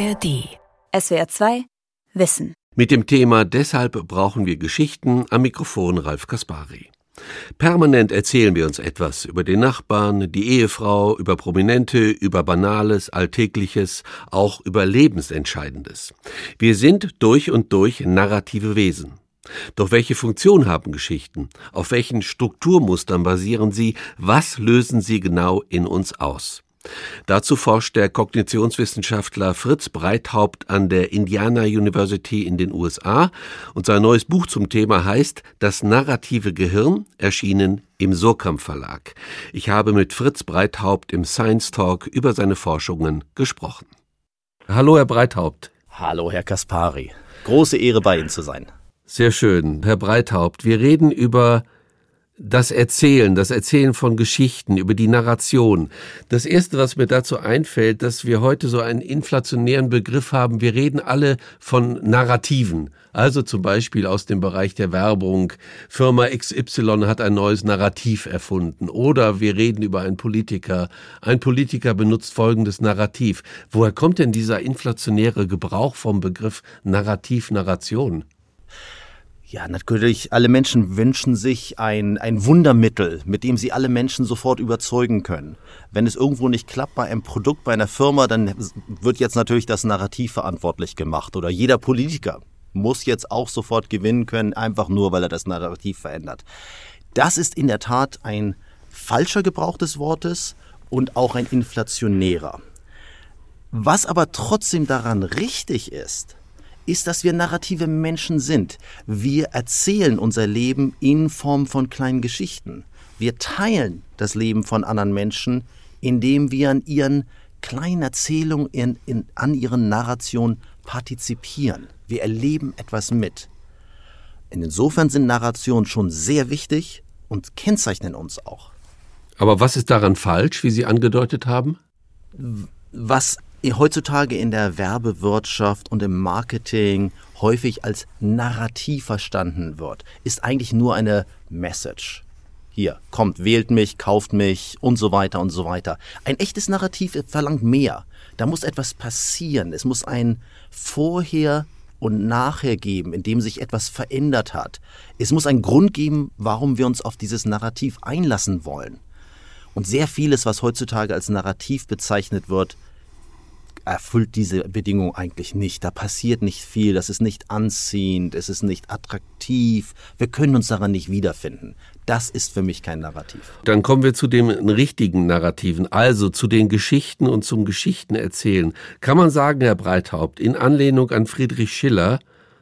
ARD. SWR 2 Wissen. Mit dem Thema Deshalb brauchen wir Geschichten am Mikrofon Ralf Kaspari. Permanent erzählen wir uns etwas über den Nachbarn, die Ehefrau, über Prominente, über Banales, Alltägliches, auch über Lebensentscheidendes. Wir sind durch und durch narrative Wesen. Doch welche Funktion haben Geschichten? Auf welchen Strukturmustern basieren sie? Was lösen sie genau in uns aus? Dazu forscht der Kognitionswissenschaftler Fritz Breithaupt an der Indiana University in den USA und sein neues Buch zum Thema heißt Das narrative Gehirn, erschienen im Surkamp Verlag. Ich habe mit Fritz Breithaupt im Science Talk über seine Forschungen gesprochen. Hallo, Herr Breithaupt. Hallo, Herr Kaspari. Große Ehre, bei Ihnen zu sein. Sehr schön, Herr Breithaupt. Wir reden über das Erzählen, das Erzählen von Geschichten, über die Narration. Das Erste, was mir dazu einfällt, dass wir heute so einen inflationären Begriff haben. Wir reden alle von Narrativen. Also zum Beispiel aus dem Bereich der Werbung. Firma XY hat ein neues Narrativ erfunden. Oder wir reden über einen Politiker. Ein Politiker benutzt folgendes Narrativ. Woher kommt denn dieser inflationäre Gebrauch vom Begriff Narrativ, Narration? Ja, natürlich, alle Menschen wünschen sich ein, ein Wundermittel, mit dem sie alle Menschen sofort überzeugen können. Wenn es irgendwo nicht klappt bei einem Produkt, bei einer Firma, dann wird jetzt natürlich das Narrativ verantwortlich gemacht. Oder jeder Politiker muss jetzt auch sofort gewinnen können, einfach nur, weil er das Narrativ verändert. Das ist in der Tat ein falscher Gebrauch des Wortes und auch ein inflationärer. Was aber trotzdem daran richtig ist, ist, dass wir narrative Menschen sind. Wir erzählen unser Leben in Form von kleinen Geschichten. Wir teilen das Leben von anderen Menschen, indem wir an ihren kleinen Erzählungen, in, in, an ihren Narrationen partizipieren. Wir erleben etwas mit. Insofern sind Narrationen schon sehr wichtig und kennzeichnen uns auch. Aber was ist daran falsch, wie Sie angedeutet haben? Was heutzutage in der Werbewirtschaft und im Marketing häufig als Narrativ verstanden wird, ist eigentlich nur eine Message. Hier, kommt, wählt mich, kauft mich und so weiter und so weiter. Ein echtes Narrativ verlangt mehr. Da muss etwas passieren. Es muss ein Vorher und Nachher geben, in dem sich etwas verändert hat. Es muss einen Grund geben, warum wir uns auf dieses Narrativ einlassen wollen. Und sehr vieles, was heutzutage als Narrativ bezeichnet wird, erfüllt diese Bedingung eigentlich nicht. Da passiert nicht viel, das ist nicht anziehend, es ist nicht attraktiv, wir können uns daran nicht wiederfinden. Das ist für mich kein Narrativ. Dann kommen wir zu den richtigen Narrativen, also zu den Geschichten und zum Geschichtenerzählen. Kann man sagen, Herr Breithaupt, in Anlehnung an Friedrich Schiller,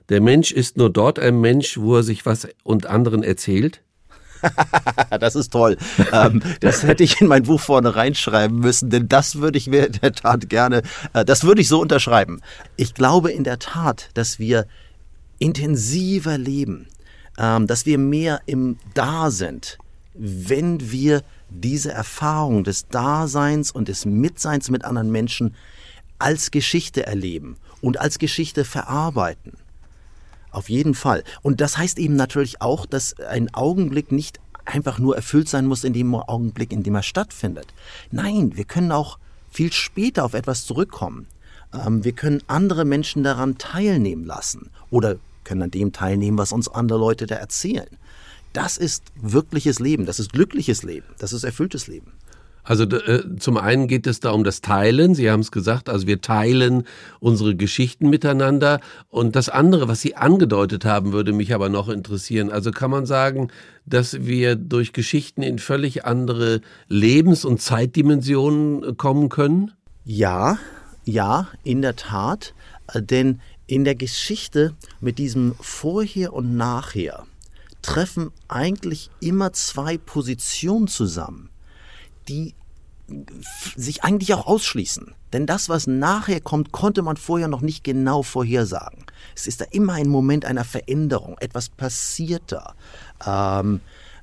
der Mensch ist nur dort ein Mensch, wo er sich was und anderen erzählt? das ist toll. Ähm, das hätte ich in mein Buch vorne reinschreiben müssen, denn das würde ich mir in der Tat gerne, äh, das würde ich so unterschreiben. Ich glaube in der Tat, dass wir intensiver leben, ähm, dass wir mehr im Da sind, wenn wir diese Erfahrung des Daseins und des Mitseins mit anderen Menschen als Geschichte erleben und als Geschichte verarbeiten. Auf jeden Fall. Und das heißt eben natürlich auch, dass ein Augenblick nicht einfach nur erfüllt sein muss in dem Augenblick, in dem er stattfindet. Nein, wir können auch viel später auf etwas zurückkommen. Ähm, wir können andere Menschen daran teilnehmen lassen oder können an dem teilnehmen, was uns andere Leute da erzählen. Das ist wirkliches Leben, das ist glückliches Leben, das ist erfülltes Leben. Also äh, zum einen geht es da um das Teilen, Sie haben es gesagt, also wir teilen unsere Geschichten miteinander. Und das andere, was Sie angedeutet haben, würde mich aber noch interessieren. Also kann man sagen, dass wir durch Geschichten in völlig andere Lebens- und Zeitdimensionen äh, kommen können? Ja, ja, in der Tat. Äh, denn in der Geschichte mit diesem Vorher und Nachher treffen eigentlich immer zwei Positionen zusammen die sich eigentlich auch ausschließen. Denn das, was nachher kommt, konnte man vorher noch nicht genau vorhersagen. Es ist da immer ein Moment einer Veränderung, etwas passiert da. Ähm,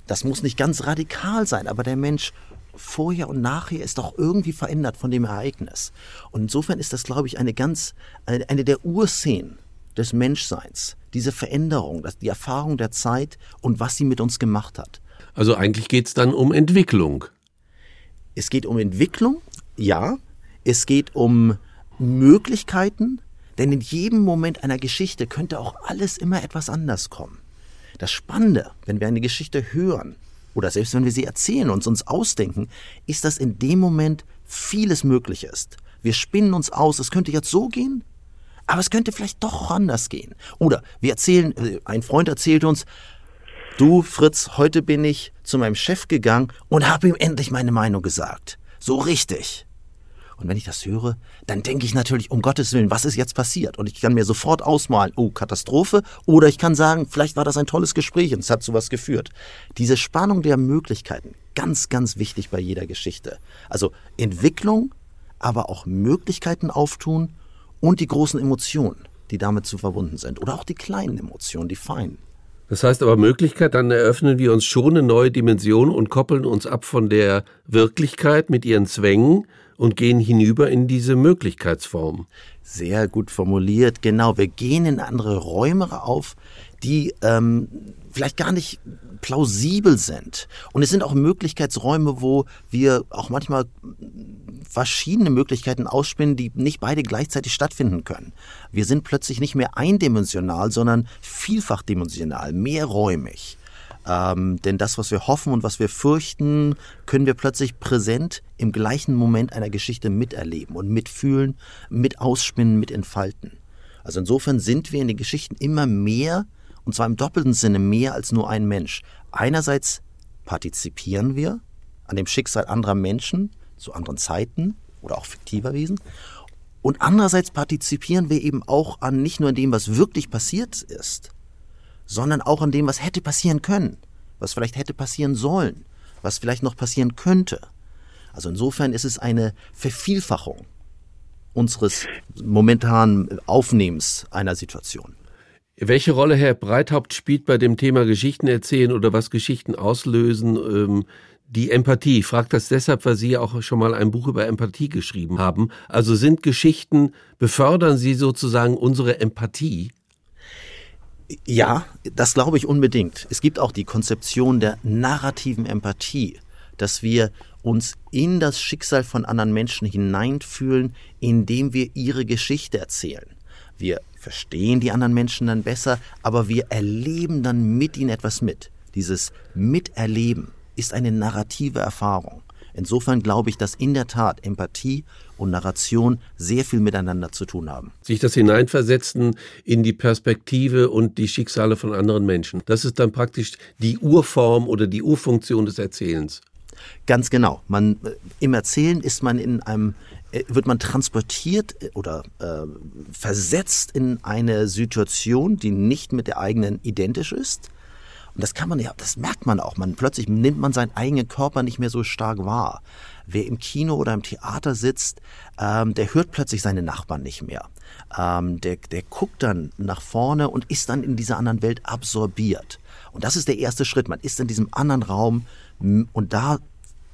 das muss nicht ganz radikal sein, aber der Mensch vorher und nachher ist doch irgendwie verändert von dem Ereignis. Und insofern ist das, glaube ich, eine ganz, eine, der Urszenen des Menschseins. Diese Veränderung, die Erfahrung der Zeit und was sie mit uns gemacht hat. Also eigentlich geht es dann um Entwicklung. Es geht um Entwicklung, ja. Es geht um Möglichkeiten, denn in jedem Moment einer Geschichte könnte auch alles immer etwas anders kommen. Das Spannende, wenn wir eine Geschichte hören oder selbst wenn wir sie erzählen und uns ausdenken, ist, dass in dem Moment vieles möglich ist. Wir spinnen uns aus, es könnte jetzt so gehen, aber es könnte vielleicht doch anders gehen. Oder wir erzählen, äh, ein Freund erzählt uns, du Fritz, heute bin ich zu meinem Chef gegangen und habe ihm endlich meine Meinung gesagt. So richtig. Und wenn ich das höre, dann denke ich natürlich, um Gottes Willen, was ist jetzt passiert? Und ich kann mir sofort ausmalen, oh, Katastrophe. Oder ich kann sagen, vielleicht war das ein tolles Gespräch und es hat zu was geführt. Diese Spannung der Möglichkeiten, ganz, ganz wichtig bei jeder Geschichte. Also Entwicklung, aber auch Möglichkeiten auftun und die großen Emotionen, die damit zu verbunden sind. Oder auch die kleinen Emotionen, die feinen. Das heißt aber Möglichkeit, dann eröffnen wir uns schon eine neue Dimension und koppeln uns ab von der Wirklichkeit mit ihren Zwängen und gehen hinüber in diese Möglichkeitsform. Sehr gut formuliert, genau. Wir gehen in andere Räume auf, die ähm, vielleicht gar nicht plausibel sind. Und es sind auch Möglichkeitsräume, wo wir auch manchmal verschiedene Möglichkeiten ausspinnen, die nicht beide gleichzeitig stattfinden können. Wir sind plötzlich nicht mehr eindimensional, sondern vielfachdimensional, mehrräumig. Ähm, denn das, was wir hoffen und was wir fürchten, können wir plötzlich präsent im gleichen Moment einer Geschichte miterleben und mitfühlen, mit ausspinnen, mit entfalten. Also insofern sind wir in den Geschichten immer mehr, und zwar im doppelten Sinne mehr als nur ein Mensch. Einerseits partizipieren wir an dem Schicksal anderer Menschen zu anderen Zeiten oder auch fiktiver Wesen. Und andererseits partizipieren wir eben auch an nicht nur an dem, was wirklich passiert ist, sondern auch an dem, was hätte passieren können, was vielleicht hätte passieren sollen, was vielleicht noch passieren könnte. Also insofern ist es eine Vervielfachung unseres momentanen Aufnehmens einer Situation. Welche Rolle, Herr Breithaupt, spielt bei dem Thema Geschichten erzählen oder was Geschichten auslösen ähm, die Empathie? Ich frage das deshalb, weil Sie ja auch schon mal ein Buch über Empathie geschrieben haben. Also sind Geschichten, befördern sie sozusagen unsere Empathie? Ja, das glaube ich unbedingt. Es gibt auch die Konzeption der narrativen Empathie, dass wir uns in das Schicksal von anderen Menschen hineinfühlen, indem wir ihre Geschichte erzählen. Wir verstehen die anderen Menschen dann besser, aber wir erleben dann mit ihnen etwas mit. Dieses Miterleben ist eine narrative Erfahrung. Insofern glaube ich, dass in der Tat Empathie und Narration sehr viel miteinander zu tun haben. Sich das Hineinversetzen in die Perspektive und die Schicksale von anderen Menschen. Das ist dann praktisch die Urform oder die Urfunktion des Erzählens. Ganz genau. Man, äh, Im Erzählen ist man in einem, wird man transportiert äh, oder äh, versetzt in eine Situation, die nicht mit der eigenen identisch ist und das kann man ja, das merkt man auch. Man plötzlich nimmt man seinen eigenen Körper nicht mehr so stark wahr. Wer im Kino oder im Theater sitzt, ähm, der hört plötzlich seine Nachbarn nicht mehr. Ähm, der, der guckt dann nach vorne und ist dann in dieser anderen Welt absorbiert. Und das ist der erste Schritt. Man ist in diesem anderen Raum und da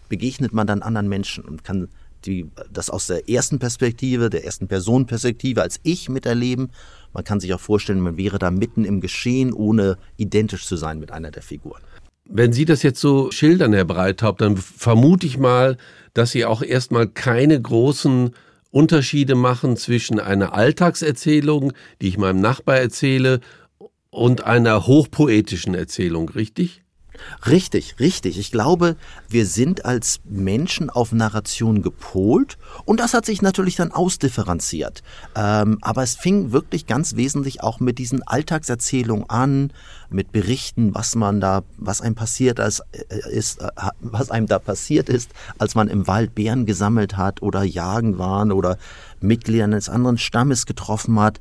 begegnet man dann anderen Menschen und kann die, das aus der ersten Perspektive, der ersten Personenperspektive als ich miterleben man kann sich auch vorstellen, man wäre da mitten im Geschehen, ohne identisch zu sein mit einer der Figuren. Wenn Sie das jetzt so schildern, Herr Breithaupt, dann vermute ich mal, dass Sie auch erstmal keine großen Unterschiede machen zwischen einer Alltagserzählung, die ich meinem Nachbar erzähle, und einer hochpoetischen Erzählung, richtig? Richtig, richtig. Ich glaube, wir sind als Menschen auf Narration gepolt und das hat sich natürlich dann ausdifferenziert. Ähm, aber es fing wirklich ganz wesentlich auch mit diesen Alltagserzählungen an, mit Berichten, was man da, was einem passiert äh, ist, äh, was einem da passiert ist, als man im Wald Bären gesammelt hat oder jagen waren oder Mitglieder eines anderen Stammes getroffen hat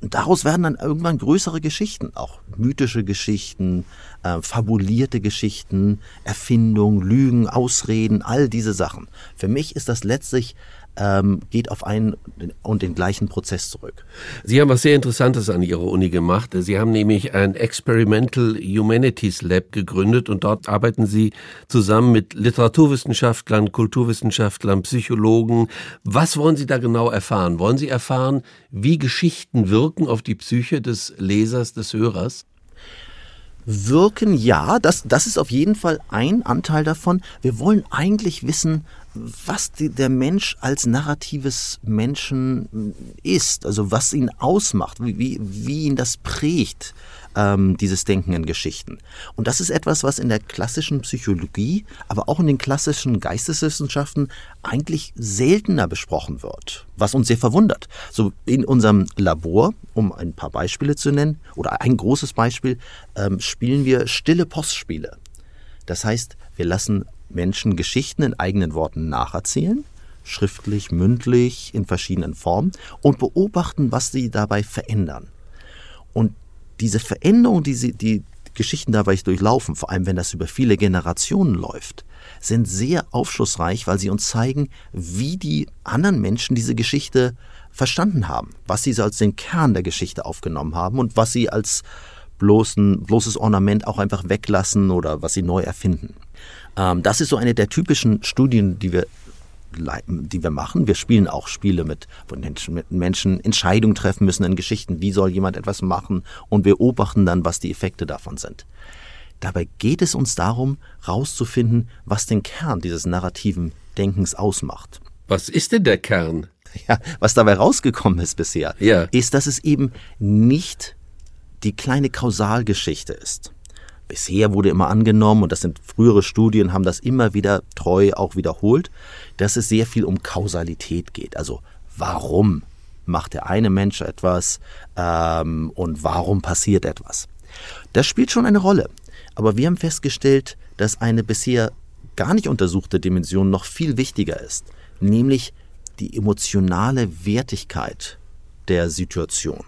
daraus werden dann irgendwann größere Geschichten, auch mythische Geschichten, äh, fabulierte Geschichten, Erfindungen, Lügen, Ausreden, all diese Sachen. Für mich ist das letztlich ähm, geht auf einen und den gleichen Prozess zurück. Sie haben was sehr Interessantes an Ihrer Uni gemacht. Sie haben nämlich ein Experimental Humanities Lab gegründet und dort arbeiten Sie zusammen mit Literaturwissenschaftlern, Kulturwissenschaftlern, Psychologen. Was wollen Sie da genau erfahren? Wollen Sie erfahren, wie Geschichten wirken auf die Psyche des Lesers, des Hörers? Wirken ja, das, das ist auf jeden Fall ein Anteil davon. Wir wollen eigentlich wissen, was die, der Mensch als narratives Menschen ist, also was ihn ausmacht, wie, wie ihn das prägt, ähm, dieses Denken in Geschichten. Und das ist etwas, was in der klassischen Psychologie, aber auch in den klassischen Geisteswissenschaften eigentlich seltener besprochen wird, was uns sehr verwundert. So in unserem Labor, um ein paar Beispiele zu nennen, oder ein großes Beispiel, ähm, spielen wir stille Postspiele. Das heißt, wir lassen Menschen Geschichten in eigenen Worten nacherzählen, schriftlich, mündlich, in verschiedenen Formen und beobachten, was sie dabei verändern. Und diese Veränderung, die sie, die Geschichten dabei durchlaufen, vor allem wenn das über viele Generationen läuft, sind sehr aufschlussreich, weil sie uns zeigen, wie die anderen Menschen diese Geschichte verstanden haben, was sie als den Kern der Geschichte aufgenommen haben und was sie als bloßen, bloßes Ornament auch einfach weglassen oder was sie neu erfinden. Ähm, das ist so eine der typischen Studien, die wir die wir machen. Wir spielen auch Spiele mit, wo Menschen Entscheidungen treffen müssen in Geschichten. Wie soll jemand etwas machen? Und wir beobachten dann, was die Effekte davon sind. Dabei geht es uns darum, herauszufinden, was den Kern dieses narrativen Denkens ausmacht. Was ist denn der Kern? Ja, was dabei rausgekommen ist bisher, ja. ist, dass es eben nicht die kleine Kausalgeschichte ist bisher wurde immer angenommen, und das sind frühere Studien, haben das immer wieder treu auch wiederholt, dass es sehr viel um Kausalität geht. Also warum macht der eine Mensch etwas ähm, und warum passiert etwas? Das spielt schon eine Rolle. Aber wir haben festgestellt, dass eine bisher gar nicht untersuchte Dimension noch viel wichtiger ist, nämlich die emotionale Wertigkeit der Situation.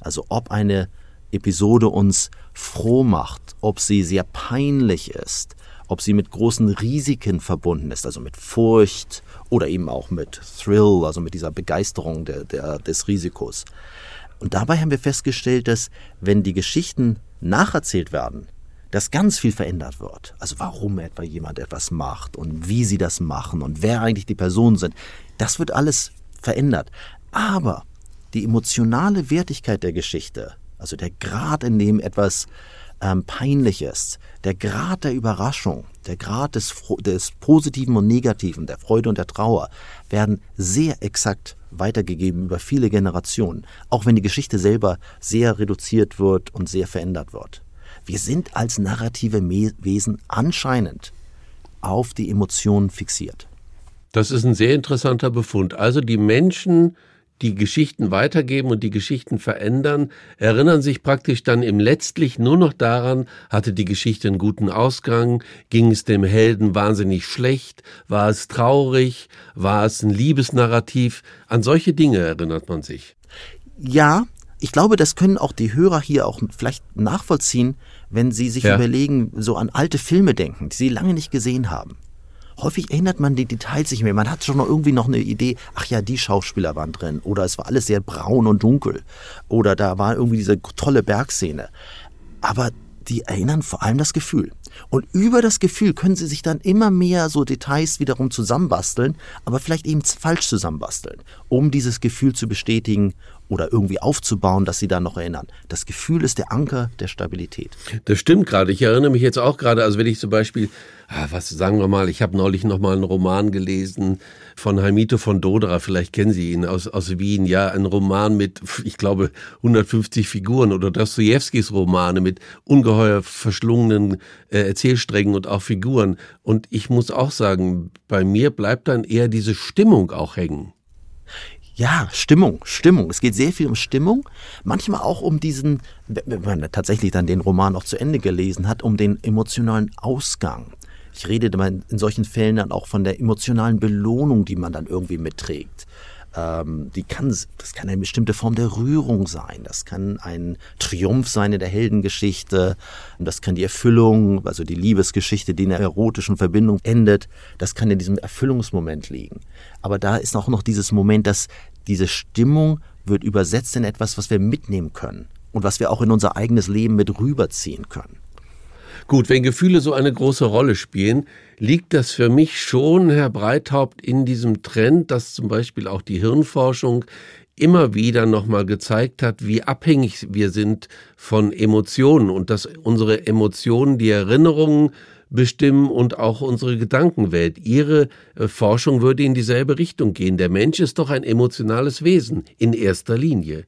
Also ob eine Episode uns froh macht, ob sie sehr peinlich ist, ob sie mit großen Risiken verbunden ist, also mit Furcht oder eben auch mit Thrill, also mit dieser Begeisterung der, der, des Risikos. Und dabei haben wir festgestellt, dass wenn die Geschichten nacherzählt werden, dass ganz viel verändert wird. Also warum etwa jemand etwas macht und wie sie das machen und wer eigentlich die Personen sind. Das wird alles verändert. Aber die emotionale Wertigkeit der Geschichte also der Grad, in dem etwas ähm, Peinliches, der Grad der Überraschung, der Grad des, des Positiven und Negativen, der Freude und der Trauer, werden sehr exakt weitergegeben über viele Generationen, auch wenn die Geschichte selber sehr reduziert wird und sehr verändert wird. Wir sind als narrative Wesen anscheinend auf die Emotionen fixiert. Das ist ein sehr interessanter Befund. Also die Menschen die Geschichten weitergeben und die Geschichten verändern, erinnern sich praktisch dann im letztlich nur noch daran, hatte die Geschichte einen guten Ausgang, ging es dem Helden wahnsinnig schlecht, war es traurig, war es ein Liebesnarrativ, an solche Dinge erinnert man sich. Ja, ich glaube, das können auch die Hörer hier auch vielleicht nachvollziehen, wenn sie sich ja. überlegen, so an alte Filme denken, die sie lange nicht gesehen haben häufig erinnert man die Details nicht mehr. Man hat schon noch irgendwie noch eine Idee, ach ja, die Schauspieler waren drin. Oder es war alles sehr braun und dunkel. Oder da war irgendwie diese tolle Bergszene. Aber die erinnern vor allem das Gefühl. Und über das Gefühl können sie sich dann immer mehr so Details wiederum zusammenbasteln, aber vielleicht eben falsch zusammenbasteln, um dieses Gefühl zu bestätigen oder irgendwie aufzubauen, dass sie da noch erinnern. Das Gefühl ist der Anker der Stabilität. Das stimmt gerade. Ich erinnere mich jetzt auch gerade, also wenn ich zum Beispiel, ah, was sagen wir mal, ich habe neulich noch mal einen Roman gelesen von Heimito von Dodra, vielleicht kennen Sie ihn aus, aus Wien, ja, ein Roman mit, ich glaube, 150 Figuren oder Dostojewskis Romane mit ungeheuer verschlungenen äh, Erzählsträngen und auch Figuren. Und ich muss auch sagen, bei mir bleibt dann eher diese Stimmung auch hängen. Ja, Stimmung, Stimmung. Es geht sehr viel um Stimmung. Manchmal auch um diesen, wenn man tatsächlich dann den Roman auch zu Ende gelesen hat, um den emotionalen Ausgang. Ich rede in solchen Fällen dann auch von der emotionalen Belohnung, die man dann irgendwie mitträgt. Ähm, die kann, das kann eine bestimmte Form der Rührung sein. Das kann ein Triumph sein in der Heldengeschichte. Das kann die Erfüllung, also die Liebesgeschichte, die in einer erotischen Verbindung endet. Das kann in diesem Erfüllungsmoment liegen. Aber da ist auch noch dieses Moment, dass diese Stimmung wird übersetzt in etwas, was wir mitnehmen können und was wir auch in unser eigenes Leben mit rüberziehen können. Gut, wenn Gefühle so eine große Rolle spielen, liegt das für mich schon, Herr Breithaupt, in diesem Trend, dass zum Beispiel auch die Hirnforschung immer wieder nochmal gezeigt hat, wie abhängig wir sind von Emotionen und dass unsere Emotionen die Erinnerungen bestimmen und auch unsere Gedankenwelt. Ihre äh, Forschung würde in dieselbe Richtung gehen. Der Mensch ist doch ein emotionales Wesen in erster Linie.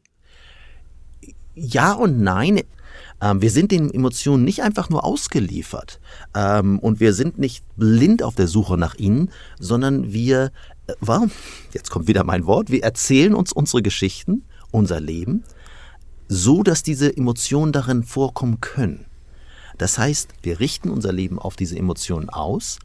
Ja und nein. Ähm, wir sind den Emotionen nicht einfach nur ausgeliefert ähm, und wir sind nicht blind auf der Suche nach ihnen, sondern wir, äh, warum? Jetzt kommt wieder mein Wort. Wir erzählen uns unsere Geschichten, unser Leben, so dass diese Emotionen darin vorkommen können. Das heißt, wir richten unser Leben auf diese Emotionen aus,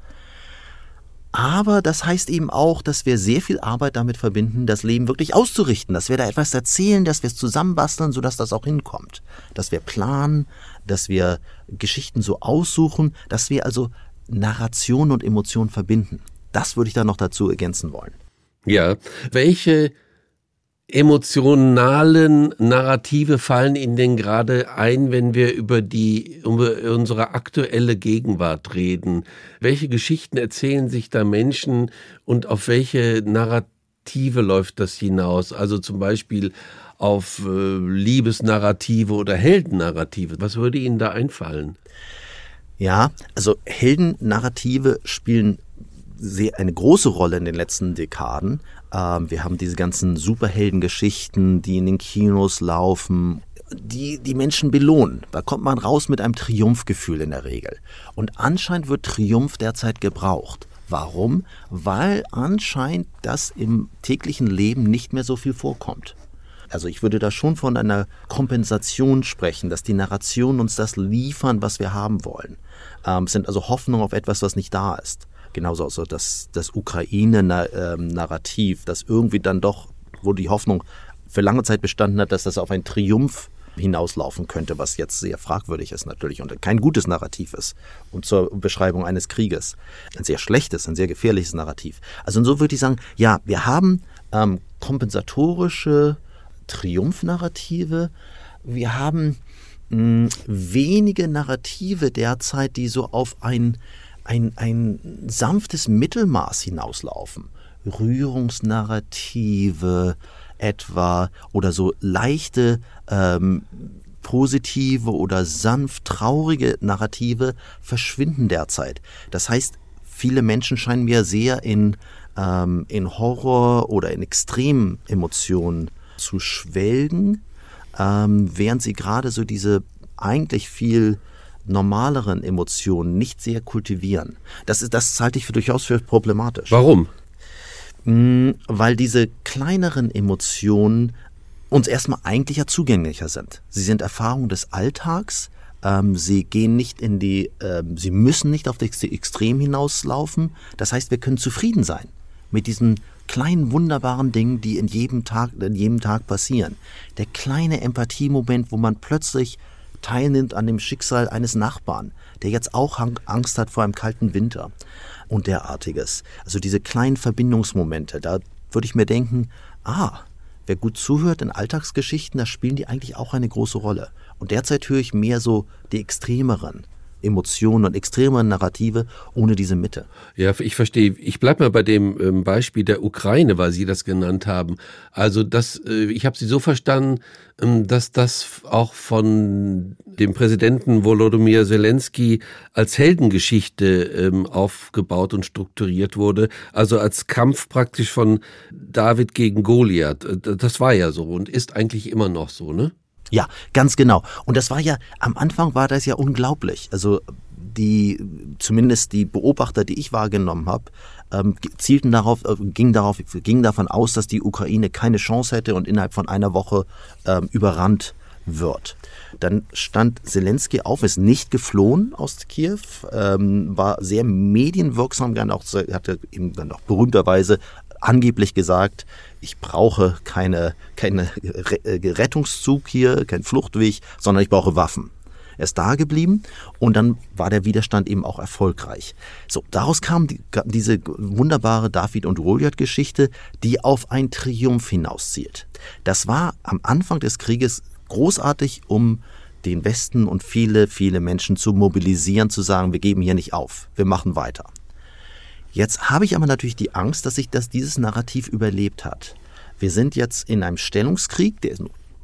aber das heißt eben auch, dass wir sehr viel Arbeit damit verbinden, das Leben wirklich auszurichten, dass wir da etwas erzählen, dass wir es zusammenbasteln, sodass das auch hinkommt, dass wir planen, dass wir Geschichten so aussuchen, dass wir also Narration und Emotion verbinden. Das würde ich da noch dazu ergänzen wollen. Ja, welche emotionalen Narrative fallen Ihnen denn gerade ein, wenn wir über die über unsere aktuelle Gegenwart reden? Welche Geschichten erzählen sich da Menschen und auf welche Narrative läuft das hinaus? Also zum Beispiel auf äh, Liebesnarrative oder Heldennarrative. Was würde Ihnen da einfallen? Ja, also Heldennarrative spielen sehr, eine große Rolle in den letzten Dekaden. Ähm, wir haben diese ganzen Superheldengeschichten, die in den Kinos laufen, die die Menschen belohnen. Da kommt man raus mit einem Triumphgefühl in der Regel. Und anscheinend wird Triumph derzeit gebraucht. Warum? Weil anscheinend das im täglichen Leben nicht mehr so viel vorkommt. Also ich würde da schon von einer Kompensation sprechen, dass die Narrationen uns das liefern, was wir haben wollen. Ähm, es sind also Hoffnungen auf etwas, was nicht da ist genauso also das, das Ukraine-Narrativ, das irgendwie dann doch, wo die Hoffnung für lange Zeit bestanden hat, dass das auf einen Triumph hinauslaufen könnte, was jetzt sehr fragwürdig ist natürlich und kein gutes Narrativ ist und zur Beschreibung eines Krieges. Ein sehr schlechtes, ein sehr gefährliches Narrativ. Also und so würde ich sagen, ja, wir haben ähm, kompensatorische Triumphnarrative, wir haben mh, wenige Narrative derzeit, die so auf ein ein, ein sanftes Mittelmaß hinauslaufen. Rührungsnarrative etwa oder so leichte ähm, positive oder sanft traurige Narrative verschwinden derzeit. Das heißt, viele Menschen scheinen mir sehr in, ähm, in Horror oder in extremen Emotionen zu schwelgen, ähm, während sie gerade so diese eigentlich viel normaleren Emotionen nicht sehr kultivieren. Das, ist, das halte ich für durchaus für problematisch. Warum? Mm, weil diese kleineren Emotionen uns erstmal eigentlich ja zugänglicher sind. Sie sind Erfahrungen des Alltags. Ähm, sie gehen nicht in die, ähm, sie müssen nicht auf das Extrem hinauslaufen. Das heißt, wir können zufrieden sein mit diesen kleinen wunderbaren Dingen, die in jedem Tag, in jedem Tag passieren. Der kleine Empathiemoment, wo man plötzlich teilnimmt an dem Schicksal eines Nachbarn, der jetzt auch Angst hat vor einem kalten Winter und derartiges. Also diese kleinen Verbindungsmomente, da würde ich mir denken, ah, wer gut zuhört in Alltagsgeschichten, da spielen die eigentlich auch eine große Rolle. Und derzeit höre ich mehr so die extremeren. Emotionen und extreme Narrative ohne diese Mitte. Ja, ich verstehe. Ich bleibe mal bei dem ähm, Beispiel der Ukraine, weil Sie das genannt haben. Also das, äh, ich habe Sie so verstanden, ähm, dass das auch von dem Präsidenten Volodymyr Zelensky als Heldengeschichte ähm, aufgebaut und strukturiert wurde. Also als Kampf praktisch von David gegen Goliath. Äh, das war ja so und ist eigentlich immer noch so, ne? Ja, ganz genau. Und das war ja, am Anfang war das ja unglaublich. Also die, zumindest die Beobachter, die ich wahrgenommen habe, ähm, zielten darauf, äh, gingen darauf, gingen davon aus, dass die Ukraine keine Chance hätte und innerhalb von einer Woche ähm, überrannt wird. Dann stand Zelensky auf, ist nicht geflohen aus Kiew, ähm, war sehr medienwirksam, dann auch, hatte eben dann auch berühmterweise angeblich gesagt, ich brauche keine, keine äh, Rettungszug hier, kein Fluchtweg, sondern ich brauche Waffen. Er ist da geblieben und dann war der Widerstand eben auch erfolgreich. So, daraus kam die, diese wunderbare David und Goliath-Geschichte, die auf einen Triumph hinauszielt. Das war am Anfang des Krieges großartig, um den Westen und viele, viele Menschen zu mobilisieren, zu sagen, wir geben hier nicht auf, wir machen weiter. Jetzt habe ich aber natürlich die Angst, dass sich das, dieses Narrativ überlebt hat. Wir sind jetzt in einem Stellungskrieg, der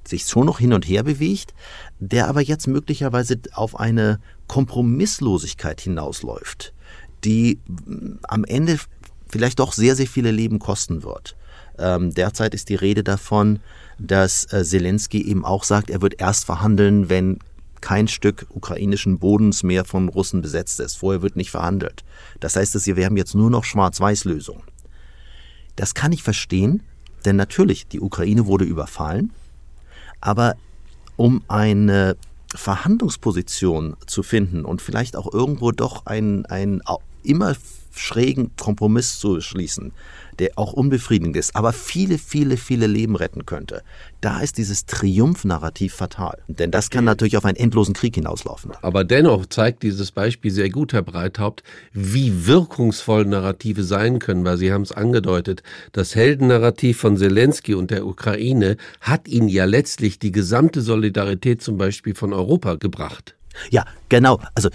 sich so noch hin und her bewegt, der aber jetzt möglicherweise auf eine Kompromisslosigkeit hinausläuft, die mm, am Ende vielleicht doch sehr, sehr viele Leben kosten wird. Ähm, derzeit ist die Rede davon, dass äh, Zelensky eben auch sagt, er wird erst verhandeln, wenn kein Stück ukrainischen Bodens mehr von Russen besetzt ist. Vorher wird nicht verhandelt. Das heißt, dass wir haben jetzt nur noch Schwarz-Weiß-Lösungen. Das kann ich verstehen, denn natürlich, die Ukraine wurde überfallen, aber um eine Verhandlungsposition zu finden und vielleicht auch irgendwo doch einen, einen immer schrägen Kompromiss zu schließen, der auch unbefriedigend ist, aber viele, viele, viele Leben retten könnte. Da ist dieses Triumphnarrativ fatal. Denn das kann natürlich auf einen endlosen Krieg hinauslaufen. Aber dennoch zeigt dieses Beispiel sehr gut, Herr Breithaupt, wie wirkungsvoll Narrative sein können, weil Sie haben es angedeutet, das Heldennarrativ von Zelensky und der Ukraine hat Ihnen ja letztlich die gesamte Solidarität zum Beispiel von Europa gebracht. Ja, genau. Also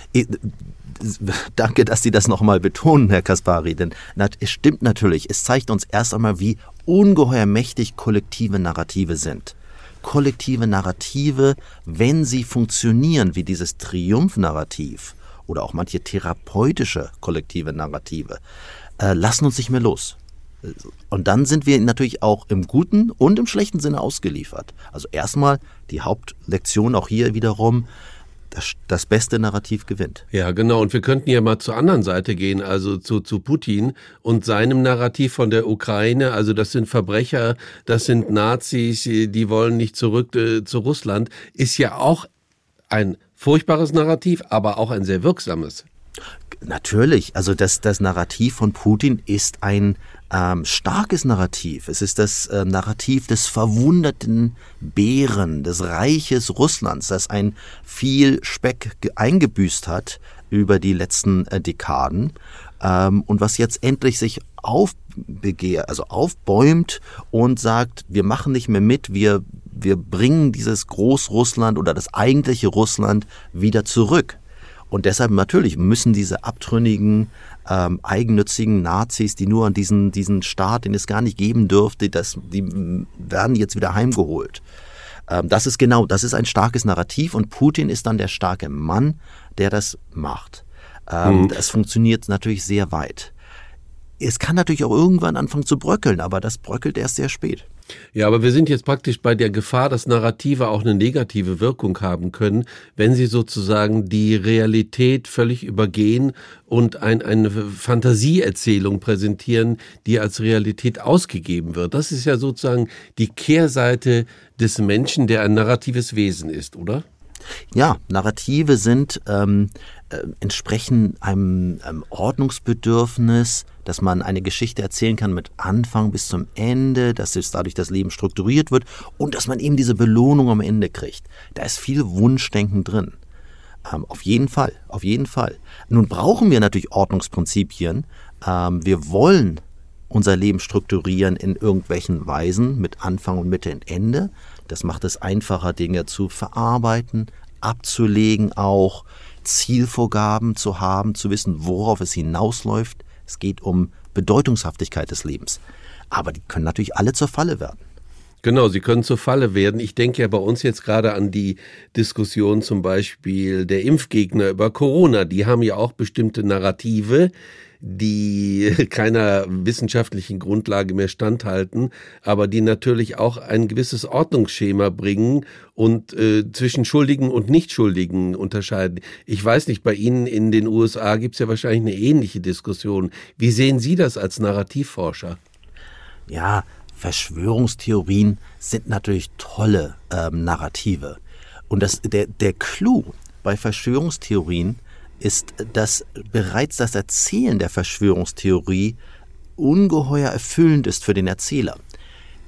danke, dass Sie das nochmal betonen, Herr Kaspari, denn es stimmt natürlich, es zeigt uns erst einmal, wie ungeheuer mächtig kollektive Narrative sind. Kollektive Narrative, wenn sie funktionieren wie dieses Triumphnarrativ oder auch manche therapeutische kollektive Narrative, äh, lassen uns nicht mehr los. Und dann sind wir natürlich auch im guten und im schlechten Sinne ausgeliefert. Also erstmal die Hauptlektion auch hier wiederum, das, das beste Narrativ gewinnt. Ja, genau. Und wir könnten ja mal zur anderen Seite gehen, also zu, zu Putin und seinem Narrativ von der Ukraine. Also das sind Verbrecher, das sind Nazis, die wollen nicht zurück äh, zu Russland. Ist ja auch ein furchtbares Narrativ, aber auch ein sehr wirksames. Natürlich, also das, das Narrativ von Putin ist ein ähm, starkes Narrativ. Es ist das äh, Narrativ des verwunderten Bären, des Reiches Russlands, das ein viel Speck eingebüßt hat über die letzten äh, Dekaden ähm, und was jetzt endlich sich aufbegehrt, also aufbäumt und sagt, wir machen nicht mehr mit, wir, wir bringen dieses Großrussland oder das eigentliche Russland wieder zurück. Und deshalb natürlich müssen diese abtrünnigen, ähm, eigennützigen Nazis, die nur an diesen, diesen Staat, den es gar nicht geben dürfte, das, die werden jetzt wieder heimgeholt. Ähm, das ist genau, das ist ein starkes Narrativ und Putin ist dann der starke Mann, der das macht. Ähm, mhm. Das funktioniert natürlich sehr weit. Es kann natürlich auch irgendwann anfangen zu bröckeln, aber das bröckelt erst sehr spät. Ja, aber wir sind jetzt praktisch bei der Gefahr, dass Narrative auch eine negative Wirkung haben können, wenn sie sozusagen die Realität völlig übergehen und ein, eine Fantasieerzählung präsentieren, die als Realität ausgegeben wird. Das ist ja sozusagen die Kehrseite des Menschen, der ein narratives Wesen ist, oder? Ja, Narrative sind ähm, äh, entsprechen einem, einem Ordnungsbedürfnis, dass man eine Geschichte erzählen kann mit Anfang bis zum Ende, dass es dadurch das Leben strukturiert wird und dass man eben diese Belohnung am Ende kriegt. Da ist viel Wunschdenken drin. Ähm, auf jeden Fall, auf jeden Fall. Nun brauchen wir natürlich Ordnungsprinzipien. Ähm, wir wollen unser Leben strukturieren in irgendwelchen Weisen mit Anfang und Mitte und Ende. Das macht es einfacher, Dinge zu verarbeiten, abzulegen auch, Zielvorgaben zu haben, zu wissen, worauf es hinausläuft. Es geht um Bedeutungshaftigkeit des Lebens. Aber die können natürlich alle zur Falle werden. Genau, sie können zur Falle werden. Ich denke ja bei uns jetzt gerade an die Diskussion zum Beispiel der Impfgegner über Corona. Die haben ja auch bestimmte Narrative, die keiner wissenschaftlichen Grundlage mehr standhalten, aber die natürlich auch ein gewisses Ordnungsschema bringen und äh, zwischen Schuldigen und Nichtschuldigen unterscheiden. Ich weiß nicht, bei Ihnen in den USA gibt es ja wahrscheinlich eine ähnliche Diskussion. Wie sehen Sie das als Narrativforscher? Ja, Verschwörungstheorien sind natürlich tolle ähm, Narrative. Und das, der, der Clou bei Verschwörungstheorien ist, dass bereits das Erzählen der Verschwörungstheorie ungeheuer erfüllend ist für den Erzähler.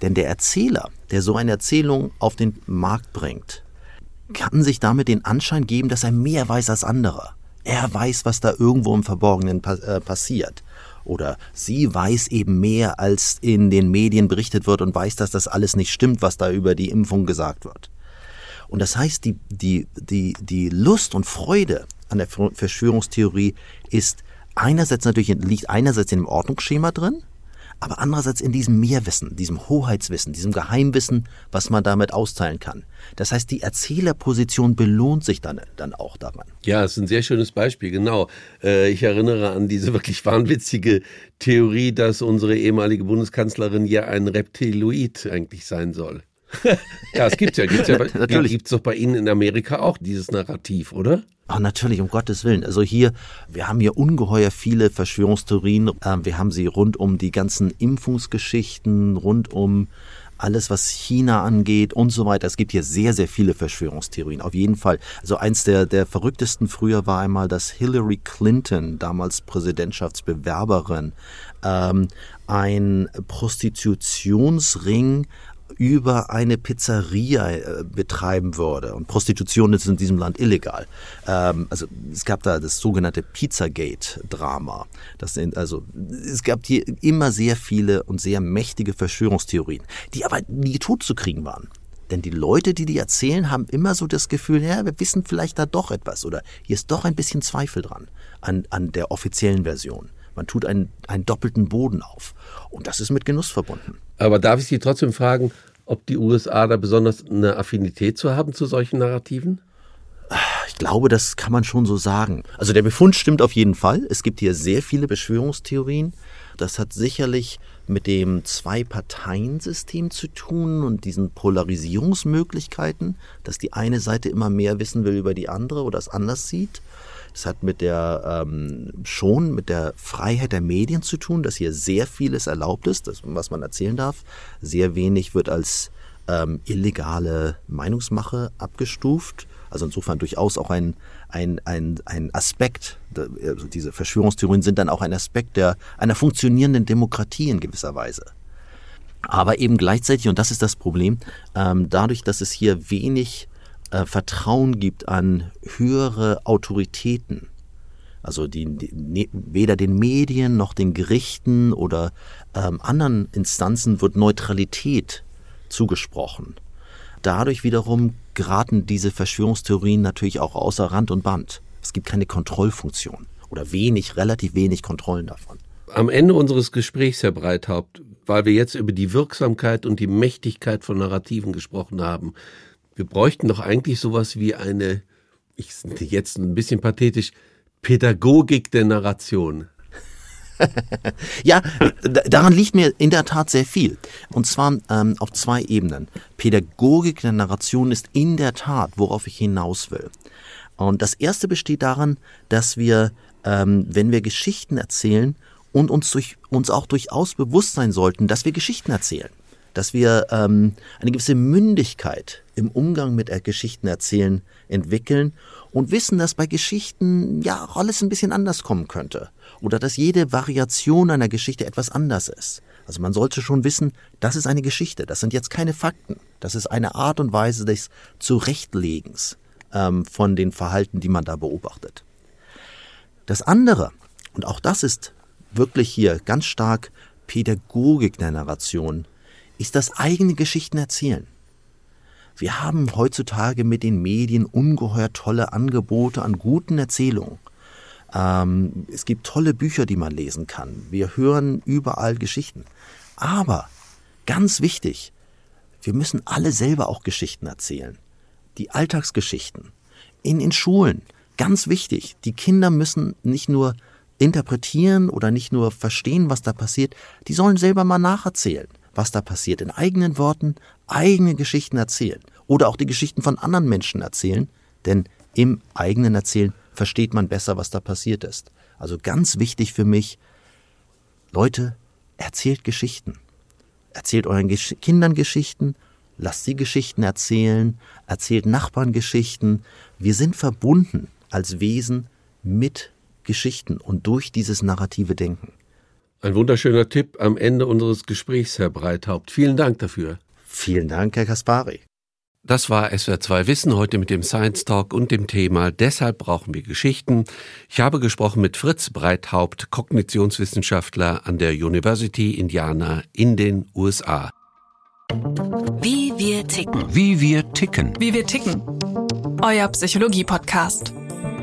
Denn der Erzähler, der so eine Erzählung auf den Markt bringt, kann sich damit den Anschein geben, dass er mehr weiß als andere. Er weiß, was da irgendwo im Verborgenen äh, passiert. Oder sie weiß eben mehr, als in den Medien berichtet wird und weiß, dass das alles nicht stimmt, was da über die Impfung gesagt wird. Und das heißt, die, die, die, die Lust und Freude an der Verschwörungstheorie ist einerseits natürlich, liegt einerseits in dem Ordnungsschema drin, aber andererseits in diesem Mehrwissen, diesem Hoheitswissen, diesem Geheimwissen, was man damit austeilen kann. Das heißt, die Erzählerposition belohnt sich dann, dann auch daran. Ja, das ist ein sehr schönes Beispiel, genau. Äh, ich erinnere an diese wirklich wahnwitzige Theorie, dass unsere ehemalige Bundeskanzlerin ja ein Reptiloid eigentlich sein soll. ja, es gibt ja, gibt's ja, natürlich gibt es doch bei Ihnen in Amerika auch dieses Narrativ, oder? Ach, natürlich, um Gottes Willen. Also hier, wir haben hier ungeheuer viele Verschwörungstheorien. Ähm, wir haben sie rund um die ganzen Impfungsgeschichten, rund um alles, was China angeht und so weiter. Es gibt hier sehr, sehr viele Verschwörungstheorien. Auf jeden Fall. Also eins der, der verrücktesten früher war einmal, dass Hillary Clinton, damals Präsidentschaftsbewerberin, ähm, ein Prostitutionsring über eine Pizzeria äh, betreiben würde. Und Prostitution ist in diesem Land illegal. Ähm, also es gab da das sogenannte Pizzagate-Drama. Also es gab hier immer sehr viele und sehr mächtige Verschwörungstheorien, die aber nie tot zu kriegen waren. Denn die Leute, die die erzählen, haben immer so das Gefühl, ja, wir wissen vielleicht da doch etwas oder hier ist doch ein bisschen Zweifel dran an, an der offiziellen Version. Man tut einen, einen doppelten Boden auf. Und das ist mit Genuss verbunden. Aber darf ich Sie trotzdem fragen, ob die USA da besonders eine Affinität zu haben zu solchen Narrativen? Ich glaube, das kann man schon so sagen. Also der Befund stimmt auf jeden Fall. Es gibt hier sehr viele Beschwörungstheorien. Das hat sicherlich mit dem Zwei-Parteien-System zu tun und diesen Polarisierungsmöglichkeiten, dass die eine Seite immer mehr wissen will über die andere oder es anders sieht. Es hat mit der ähm, schon mit der Freiheit der Medien zu tun, dass hier sehr vieles erlaubt ist, das, was man erzählen darf. Sehr wenig wird als ähm, illegale Meinungsmache abgestuft. Also insofern durchaus auch ein, ein, ein, ein Aspekt, also diese Verschwörungstheorien sind dann auch ein Aspekt der, einer funktionierenden Demokratie in gewisser Weise. Aber eben gleichzeitig, und das ist das Problem, ähm, dadurch, dass es hier wenig äh, Vertrauen gibt an höhere Autoritäten, also die, die, ne, weder den Medien noch den Gerichten oder ähm, anderen Instanzen wird Neutralität zugesprochen. Dadurch wiederum geraten diese Verschwörungstheorien natürlich auch außer Rand und Band. Es gibt keine Kontrollfunktion oder wenig, relativ wenig Kontrollen davon. Am Ende unseres Gesprächs, Herr Breithaupt, weil wir jetzt über die Wirksamkeit und die Mächtigkeit von Narrativen gesprochen haben, wir bräuchten doch eigentlich sowas wie eine, ich jetzt ein bisschen pathetisch, Pädagogik der Narration. ja, daran liegt mir in der Tat sehr viel. Und zwar ähm, auf zwei Ebenen. Pädagogik der Narration ist in der Tat, worauf ich hinaus will. Und das erste besteht darin, dass wir, ähm, wenn wir Geschichten erzählen, und uns, durch, uns auch durchaus bewusst sein sollten, dass wir Geschichten erzählen dass wir ähm, eine gewisse Mündigkeit im Umgang mit Geschichten erzählen entwickeln und wissen, dass bei Geschichten ja alles ein bisschen anders kommen könnte oder dass jede Variation einer Geschichte etwas anders ist. Also man sollte schon wissen, das ist eine Geschichte, das sind jetzt keine Fakten, das ist eine Art und Weise des Zurechtlegens ähm, von den Verhalten, die man da beobachtet. Das andere, und auch das ist wirklich hier ganz stark Pädagogik der Narration, ist das eigene Geschichten erzählen. Wir haben heutzutage mit den Medien ungeheuer tolle Angebote an guten Erzählungen. Ähm, es gibt tolle Bücher, die man lesen kann. Wir hören überall Geschichten. Aber ganz wichtig, wir müssen alle selber auch Geschichten erzählen. Die Alltagsgeschichten. In, in Schulen. Ganz wichtig. Die Kinder müssen nicht nur interpretieren oder nicht nur verstehen, was da passiert, die sollen selber mal nacherzählen was da passiert, in eigenen Worten eigene Geschichten erzählen oder auch die Geschichten von anderen Menschen erzählen, denn im eigenen Erzählen versteht man besser, was da passiert ist. Also ganz wichtig für mich, Leute, erzählt Geschichten. Erzählt euren Gesch Kindern Geschichten, lasst sie Geschichten erzählen, erzählt Nachbarn Geschichten. Wir sind verbunden als Wesen mit Geschichten und durch dieses narrative Denken. Ein wunderschöner Tipp am Ende unseres Gesprächs, Herr Breithaupt. Vielen Dank dafür. Vielen Dank, Herr Kaspari. Das war SWR2 Wissen heute mit dem Science Talk und dem Thema Deshalb brauchen wir Geschichten. Ich habe gesprochen mit Fritz Breithaupt, Kognitionswissenschaftler an der University Indiana in den USA. Wie wir ticken. Wie wir ticken. Wie wir ticken. Euer Psychologie-Podcast.